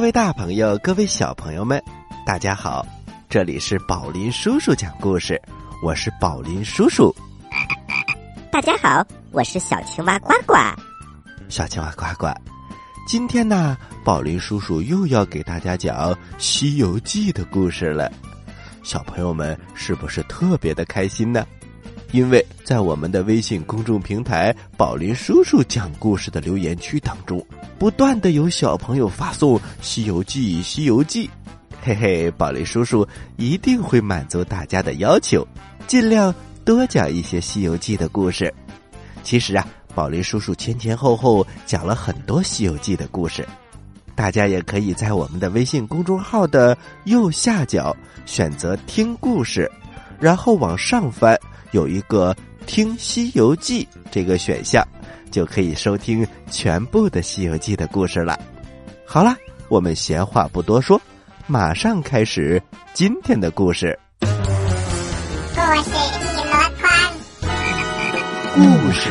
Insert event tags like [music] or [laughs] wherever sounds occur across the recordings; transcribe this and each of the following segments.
各位大朋友，各位小朋友们，大家好！这里是宝林叔叔讲故事，我是宝林叔叔。大家好，我是小青蛙呱呱。小青蛙呱呱，今天呢，宝林叔叔又要给大家讲《西游记》的故事了。小朋友们是不是特别的开心呢？因为在我们的微信公众平台“宝林叔叔讲故事”的留言区当中，不断的有小朋友发送《西游记》《西游记》，嘿嘿，宝林叔叔一定会满足大家的要求，尽量多讲一些《西游记》的故事。其实啊，宝林叔叔前前后后讲了很多《西游记》的故事，大家也可以在我们的微信公众号的右下角选择听故事，然后往上翻。有一个听《西游记》这个选项，就可以收听全部的《西游记》的故事了。好了，我们闲话不多说，马上开始今天的故事。故事一箩筐，故事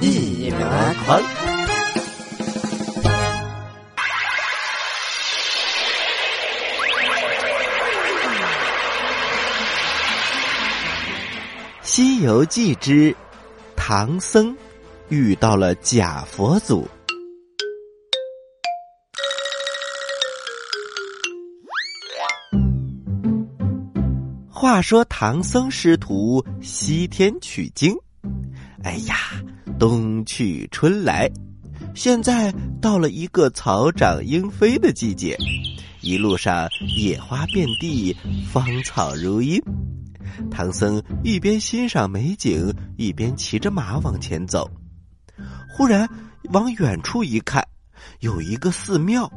一箩筐。《西游记》之唐僧遇到了假佛祖。话说唐僧师徒西天取经，哎呀，冬去春来，现在到了一个草长莺飞的季节，一路上野花遍地，芳草如茵。唐僧一边欣赏美景，一边骑着马往前走。忽然，往远处一看，有一个寺庙，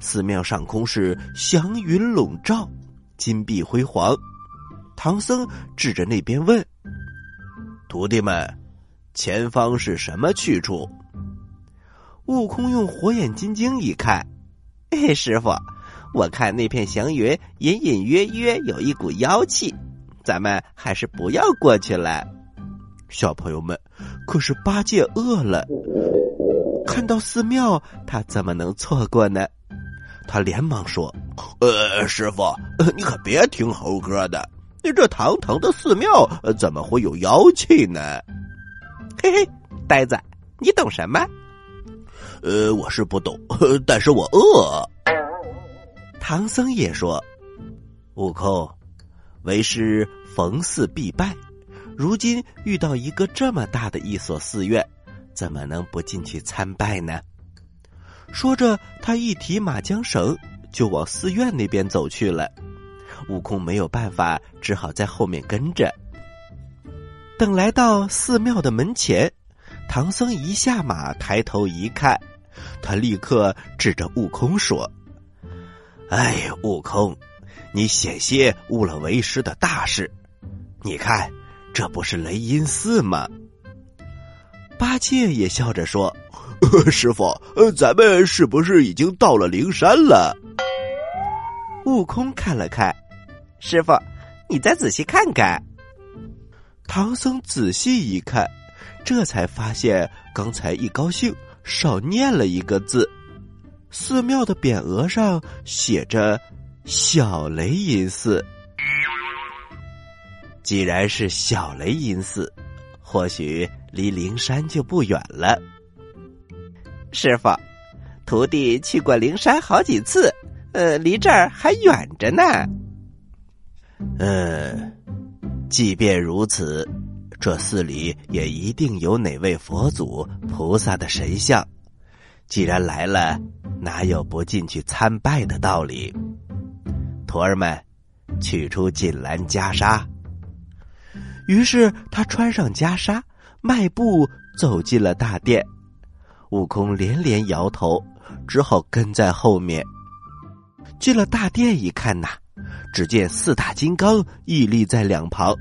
寺庙上空是祥云笼罩，金碧辉煌。唐僧指着那边问：“徒弟们，前方是什么去处？”悟空用火眼金睛一看，哎，师傅，我看那片祥云隐隐约约有一股妖气。咱们还是不要过去了，小朋友们。可是八戒饿了，看到寺庙，他怎么能错过呢？他连忙说：“呃，师傅，你可别听猴哥的，你这堂堂的寺庙，怎么会有妖气呢？”嘿嘿，呆子，你懂什么？呃，我是不懂，但是我饿。唐僧也说：“悟空。”为师逢寺必拜，如今遇到一个这么大的一所寺院，怎么能不进去参拜呢？说着，他一提马缰绳，就往寺院那边走去了。悟空没有办法，只好在后面跟着。等来到寺庙的门前，唐僧一下马，抬头一看，他立刻指着悟空说：“哎，悟空！”你险些误了为师的大事，你看，这不是雷音寺吗？八戒也笑着说：“ [laughs] 师傅，咱们是不是已经到了灵山了？”悟空看了看，师傅，你再仔细看看。唐僧仔细一看，这才发现刚才一高兴少念了一个字，寺庙的匾额上写着。小雷音寺，既然是小雷音寺，或许离灵山就不远了。师傅，徒弟去过灵山好几次，呃，离这儿还远着呢。嗯，即便如此，这寺里也一定有哪位佛祖、菩萨的神像。既然来了，哪有不进去参拜的道理？徒儿们，取出锦兰袈裟。于是他穿上袈裟，迈步走进了大殿。悟空连连摇头，只好跟在后面。进了大殿一看呐，只见四大金刚屹立在两旁，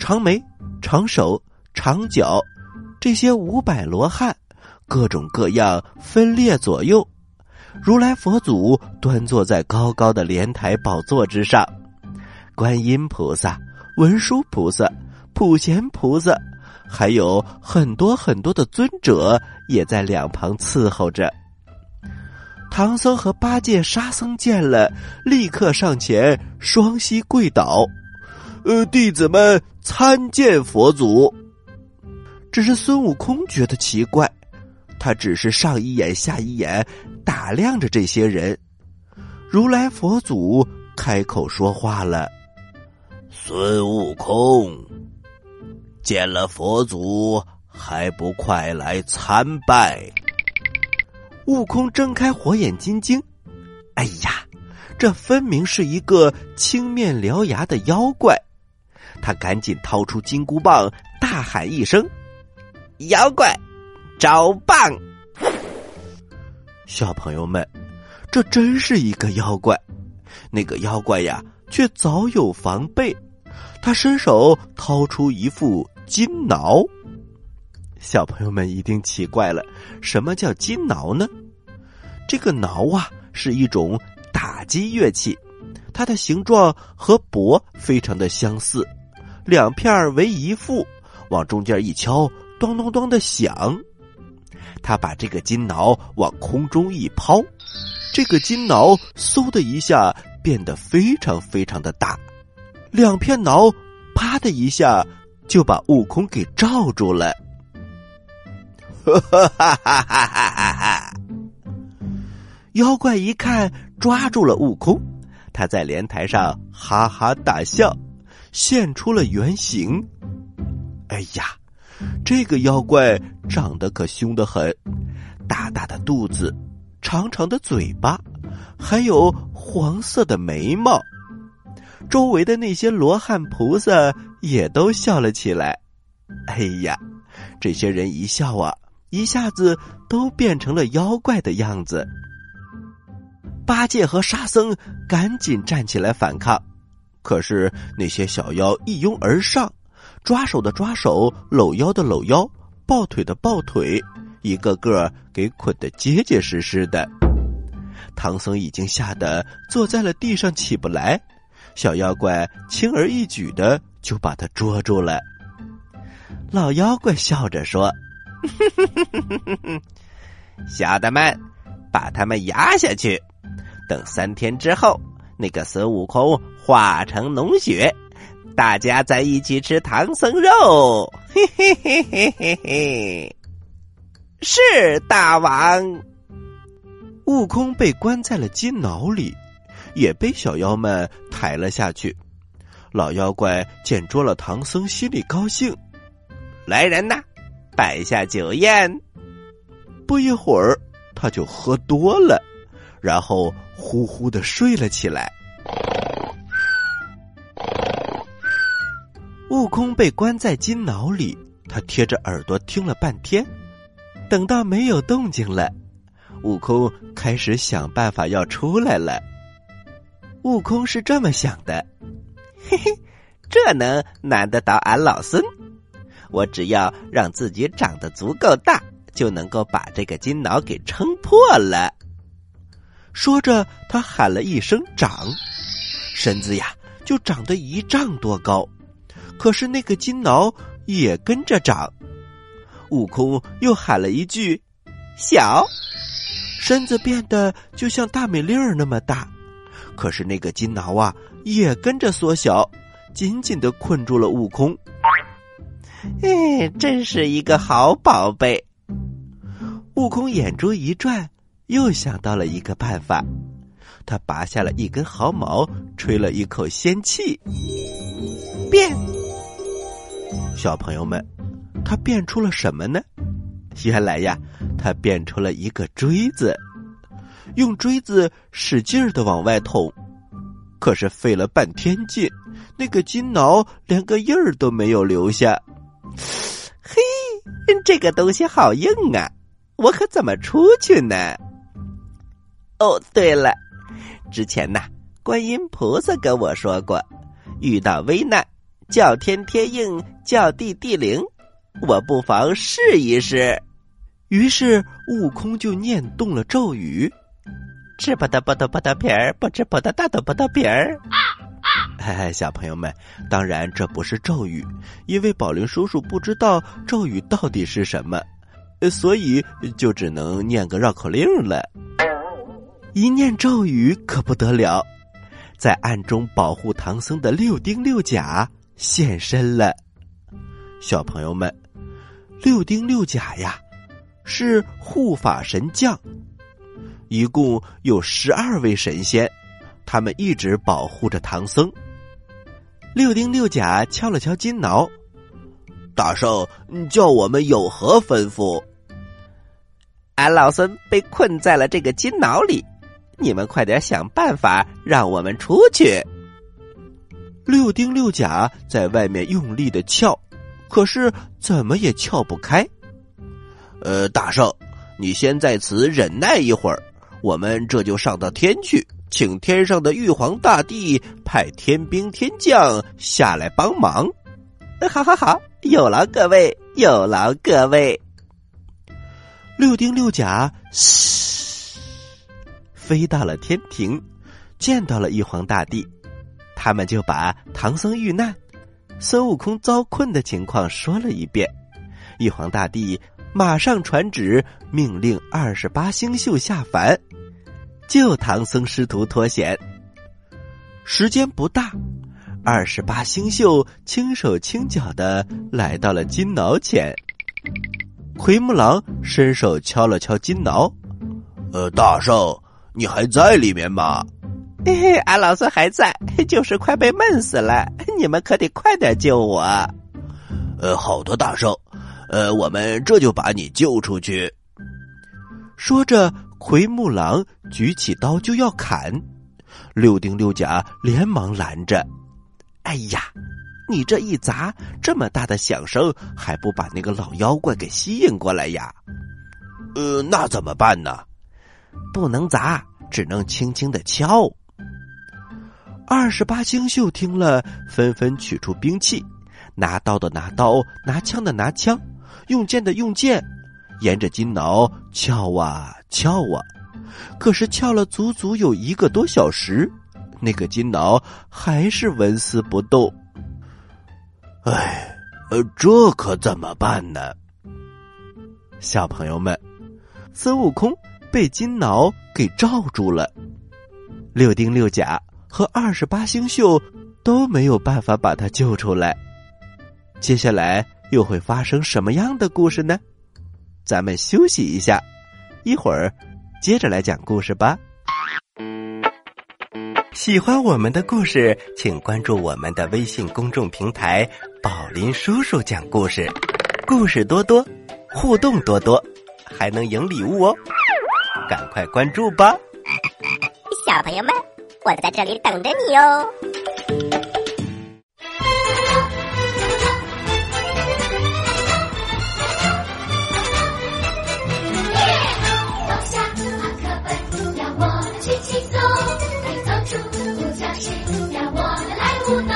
长眉、长手、长脚，这些五百罗汉，各种各样分列左右。如来佛祖端坐在高高的莲台宝座之上，观音菩萨、文殊菩萨、普贤菩萨，还有很多很多的尊者也在两旁伺候着。唐僧和八戒、沙僧见了，立刻上前双膝跪倒：“呃，弟子们参见佛祖。”只是孙悟空觉得奇怪，他只是上一眼下一眼打量着这些人。如来佛祖开口说话了：“孙悟空，见了佛祖还不快来参拜？”悟空睁开火眼金睛，哎呀，这分明是一个青面獠牙的妖怪！他赶紧掏出金箍棒，大喊一声：“妖怪，招棒！”小朋友们，这真是一个妖怪。那个妖怪呀，却早有防备，他伸手掏出一副金挠。小朋友们一定奇怪了，什么叫金挠呢？这个挠啊，是一种打击乐器，它的形状和钹非常的相似，两片为一副，往中间一敲，咚咚咚的响。他把这个金挠往空中一抛，这个金挠嗖的一下变得非常非常的大，两片挠啪的一下就把悟空给罩住了。哈哈哈哈哈！妖怪一看抓住了悟空，他在莲台上哈哈大笑，现出了原形。哎呀，这个妖怪长得可凶得很，大大的肚子，长长的嘴巴，还有黄色的眉毛。周围的那些罗汉菩萨也都笑了起来。哎呀，这些人一笑啊！一下子都变成了妖怪的样子。八戒和沙僧赶紧站起来反抗，可是那些小妖一拥而上，抓手的抓手，搂腰的搂腰，抱腿的抱腿，一个个给捆得结结实实的。唐僧已经吓得坐在了地上起不来，小妖怪轻而易举的就把他捉住了。老妖怪笑着说。小的们，把他们压下去。等三天之后，那个孙悟空化成脓血，大家在一起吃唐僧肉。嘿嘿嘿嘿嘿嘿！是大王。悟空被关在了金牢里，也被小妖们抬了下去。老妖怪见捉了唐僧，心里高兴。来人呐！摆下酒宴，不一会儿他就喝多了，然后呼呼的睡了起来。悟空被关在金牢里，他贴着耳朵听了半天，等到没有动静了，悟空开始想办法要出来了。悟空是这么想的：嘿嘿，这能难得倒俺老孙？我只要让自己长得足够大，就能够把这个金挠给撑破了。说着，他喊了一声“长”，身子呀就长得一丈多高。可是那个金挠也跟着长。悟空又喊了一句“小”，身子变得就像大美粒儿那么大。可是那个金挠啊也跟着缩小，紧紧的困住了悟空。哎，真是一个好宝贝！悟空眼珠一转，又想到了一个办法。他拔下了一根毫毛，吹了一口仙气，变。小朋友们，他变出了什么呢？原来呀，他变出了一个锥子，用锥子使劲儿的往外捅，可是费了半天劲，那个金挠连个印儿都没有留下。[sighs] 嘿，这个东西好硬啊！我可怎么出去呢？哦，对了，之前呐，观音菩萨跟我说过，遇到危难，叫天天应，叫地地灵。我不妨试一试。于是悟空就念动了咒语：“吃不得不得不得皮儿，不吃不得大豆不得皮儿。”哎，小朋友们，当然这不是咒语，因为宝林叔叔不知道咒语到底是什么，所以就只能念个绕口令了。一念咒语可不得了，在暗中保护唐僧的六丁六甲现身了。小朋友们，六丁六甲呀，是护法神将，一共有十二位神仙，他们一直保护着唐僧。六丁六甲敲了敲金挠，大圣叫我们有何吩咐？俺老孙被困在了这个金牢里，你们快点想办法让我们出去。六丁六甲在外面用力的撬，可是怎么也撬不开。呃，大圣，你先在此忍耐一会儿，我们这就上到天去。请天上的玉皇大帝派天兵天将下来帮忙。好好好，有劳各位，有劳各位。六丁六甲嘶，飞到了天庭，见到了玉皇大帝，他们就把唐僧遇难、孙悟空遭困的情况说了一遍。玉皇大帝马上传旨，命令二十八星宿下凡。救唐僧师徒脱险。时间不大，二十八星宿轻手轻脚的来到了金挠前。奎木狼伸手敲了敲金挠：“呃，大圣，你还在里面吗？”“嘿嘿，俺老孙还在，就是快被闷死了。你们可得快点救我。”“呃，好的，大圣，呃，我们这就把你救出去。”说着。奎木狼举起刀就要砍，六丁六甲连忙拦着。哎呀，你这一砸，这么大的响声，还不把那个老妖怪给吸引过来呀？呃，那怎么办呢？不能砸，只能轻轻的敲。二十八星宿听了，纷纷取出兵器，拿刀的拿刀，拿枪的拿枪，用剑的用剑。沿着金挠撬啊撬啊，可是撬了足足有一个多小时，那个金挠还是纹丝不动。哎，呃，这可怎么办呢？小朋友们，孙悟空被金挠给罩住了，六丁六甲和二十八星宿都没有办法把他救出来。接下来又会发生什么样的故事呢？咱们休息一下，一会儿接着来讲故事吧。喜欢我们的故事，请关注我们的微信公众平台“宝林叔叔讲故事”，故事多多，互动多多，还能赢礼物哦！赶快关注吧，小朋友们，我在这里等着你哟。下本，要我们轻松；走出，我们来舞蹈。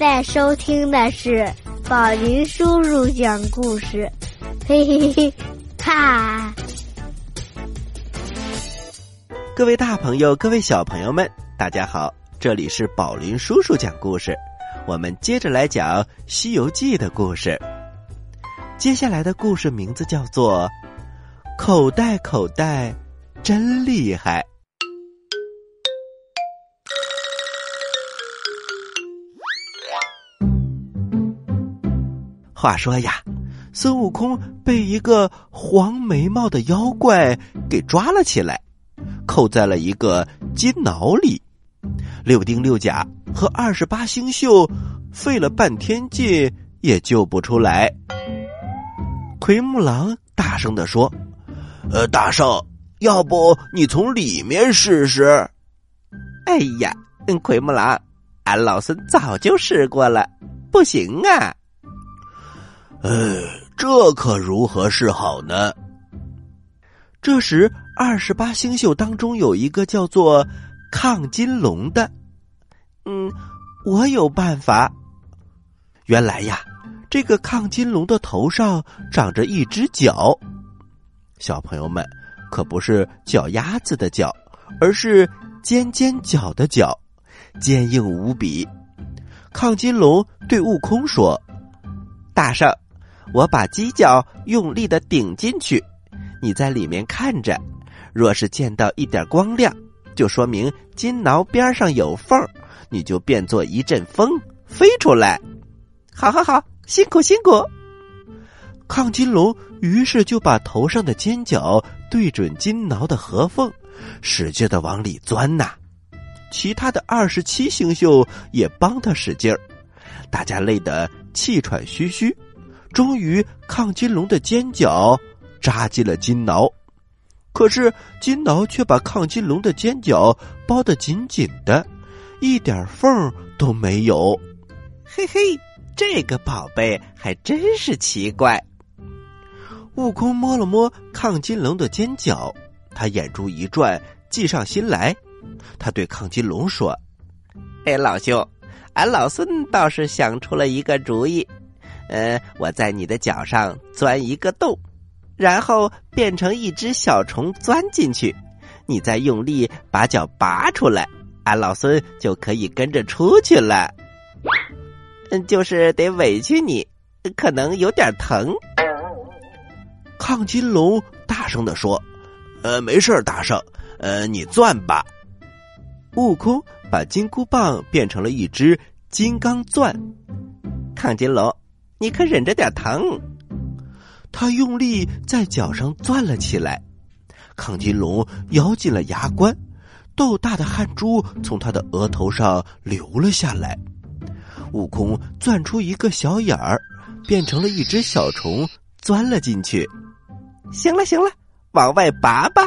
在收听的是宝林叔叔讲故事，嘿嘿嘿，哈！各位大朋友，各位小朋友们，大家好，这里是宝林叔叔讲故事，我们接着来讲《西游记》的故事。接下来的故事名字叫做《口袋口袋真厉害》。话说呀，孙悟空被一个黄眉毛的妖怪给抓了起来，扣在了一个金牢里。六丁六甲和二十八星宿费了半天劲也救不出来。奎木狼大声的说：“呃，大圣，要不你从里面试试？”哎呀，奎木狼，俺老孙早就试过了，不行啊。呃，这可如何是好呢？这时，二十八星宿当中有一个叫做亢金龙的，嗯，我有办法。原来呀，这个亢金龙的头上长着一只脚，小朋友们可不是脚丫子的脚，而是尖尖角的角，坚硬无比。亢金龙对悟空说：“大圣。”我把犄角用力的顶进去，你在里面看着，若是见到一点光亮，就说明金挠边上有缝，你就变作一阵风飞出来。好好好，辛苦辛苦。亢金龙于是就把头上的尖角对准金挠的合缝，使劲的往里钻呐。其他的二十七星宿也帮他使劲儿，大家累得气喘吁吁。终于，亢金龙的尖角扎进了金挠，可是金挠却把亢金龙的尖角包得紧紧的，一点缝都没有。嘿嘿，这个宝贝还真是奇怪。悟空摸了摸亢金龙的尖角，他眼珠一转，计上心来。他对抗金龙说：“哎，老兄，俺老孙倒是想出了一个主意。”呃，我在你的脚上钻一个洞，然后变成一只小虫钻进去，你再用力把脚拔出来，俺老孙就可以跟着出去了。嗯，就是得委屈你，可能有点疼。亢金龙大声的说：“呃，没事大圣，呃，你钻吧。”悟空把金箍棒变成了一只金刚钻，亢金龙。你可忍着点疼！他用力在脚上攥了起来，亢金龙咬紧了牙关，豆大的汗珠从他的额头上流了下来。悟空钻出一个小眼儿，变成了一只小虫，钻了进去。行了行了，往外拔吧！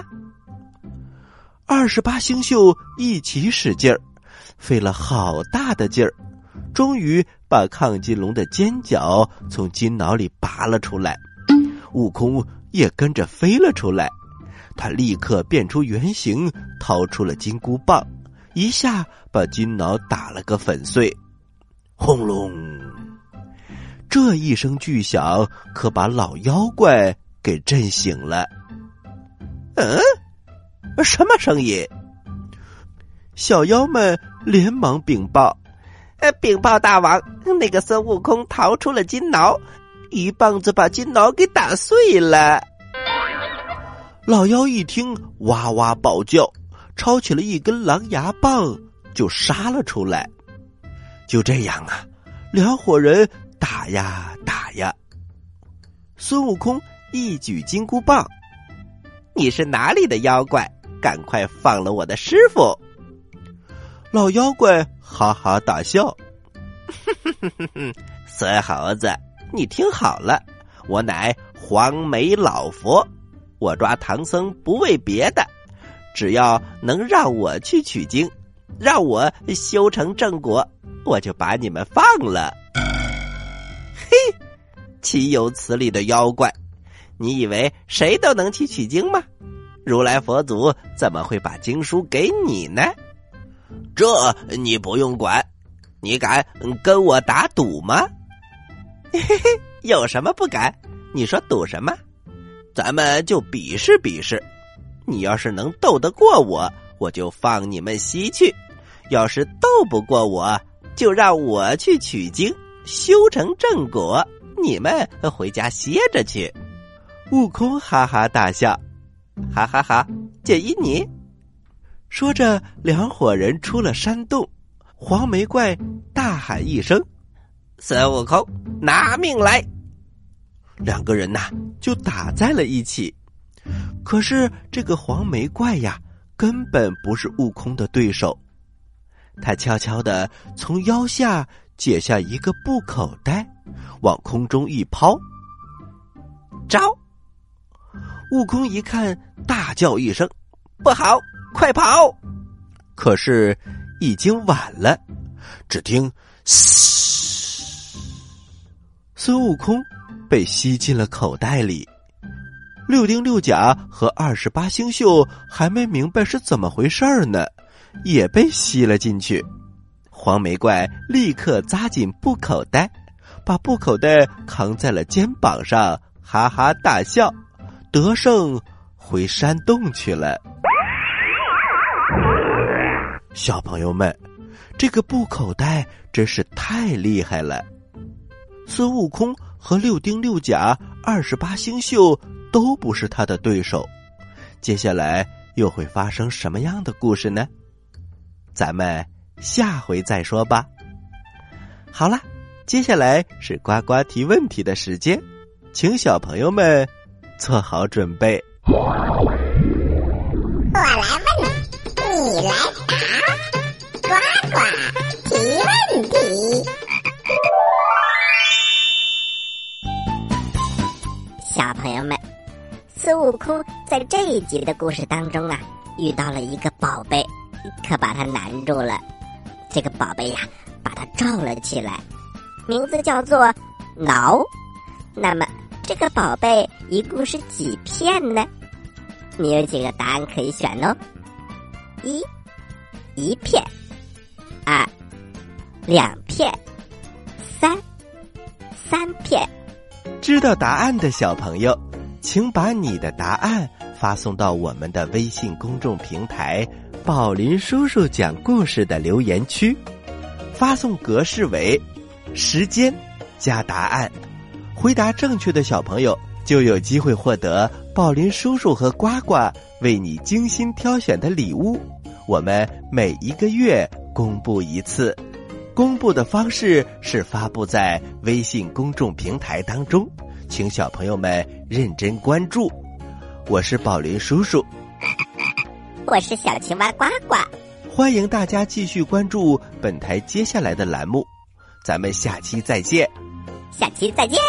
二十八星宿一起使劲儿，费了好大的劲儿。终于把亢金龙的尖角从金脑里拔了出来，悟空也跟着飞了出来。他立刻变出原形，掏出了金箍棒，一下把金脑打了个粉碎。轰隆！这一声巨响，可把老妖怪给震醒了。嗯，什么声音？小妖们连忙禀报。禀报大王，那个孙悟空逃出了金牢，一棒子把金牢给打碎了。老妖一听，哇哇暴叫，抄起了一根狼牙棒就杀了出来。就这样啊，两伙人打呀打呀。孙悟空一举金箍棒：“你是哪里的妖怪？赶快放了我的师傅！”老妖怪哈哈大笑，[laughs] 孙猴子，你听好了，我乃黄眉老佛，我抓唐僧不为别的，只要能让我去取经，让我修成正果，我就把你们放了。嘿，岂有此理的妖怪！你以为谁都能去取经吗？如来佛祖怎么会把经书给你呢？这你不用管，你敢跟我打赌吗？[laughs] 嘿嘿，有什么不敢？你说赌什么？咱们就比试比试。你要是能斗得过我，我就放你们西去；要是斗不过我，就让我去取经，修成正果。你们回家歇着去。悟空哈哈大笑，哈哈哈！建议你。说着，两伙人出了山洞。黄眉怪大喊一声：“孙悟空，拿命来！”两个人呐，就打在了一起。可是这个黄眉怪呀，根本不是悟空的对手。他悄悄的从腰下解下一个布口袋，往空中一抛，招！悟空一看，大叫一声：“不好，快跑！”可是已经晚了。只听“嘶”，孙悟空被吸进了口袋里。六丁六甲和二十八星宿还没明白是怎么回事儿呢，也被吸了进去。黄眉怪立刻扎紧布口袋，把布口袋扛在了肩膀上，哈哈大笑，得胜回山洞去了。小朋友们，这个布口袋真是太厉害了！孙悟空和六丁六甲、二十八星宿。都不是他的对手，接下来又会发生什么样的故事呢？咱们下回再说吧。好了，接下来是呱呱提问题的时间，请小朋友们做好准备。孙悟空在这一集的故事当中啊，遇到了一个宝贝，可把他难住了。这个宝贝呀，把他罩了起来，名字叫做挠。那么，这个宝贝一共是几片呢？你有几个答案可以选哦：一，一片；二，两片；三，三片。知道答案的小朋友。请把你的答案发送到我们的微信公众平台“宝林叔叔讲故事”的留言区，发送格式为时间加答案，回答正确的小朋友就有机会获得宝林叔叔和呱呱为你精心挑选的礼物。我们每一个月公布一次，公布的方式是发布在微信公众平台当中。请小朋友们认真关注，我是宝林叔叔，[laughs] 我是小青蛙呱呱，欢迎大家继续关注本台接下来的栏目，咱们下期再见，下期再见。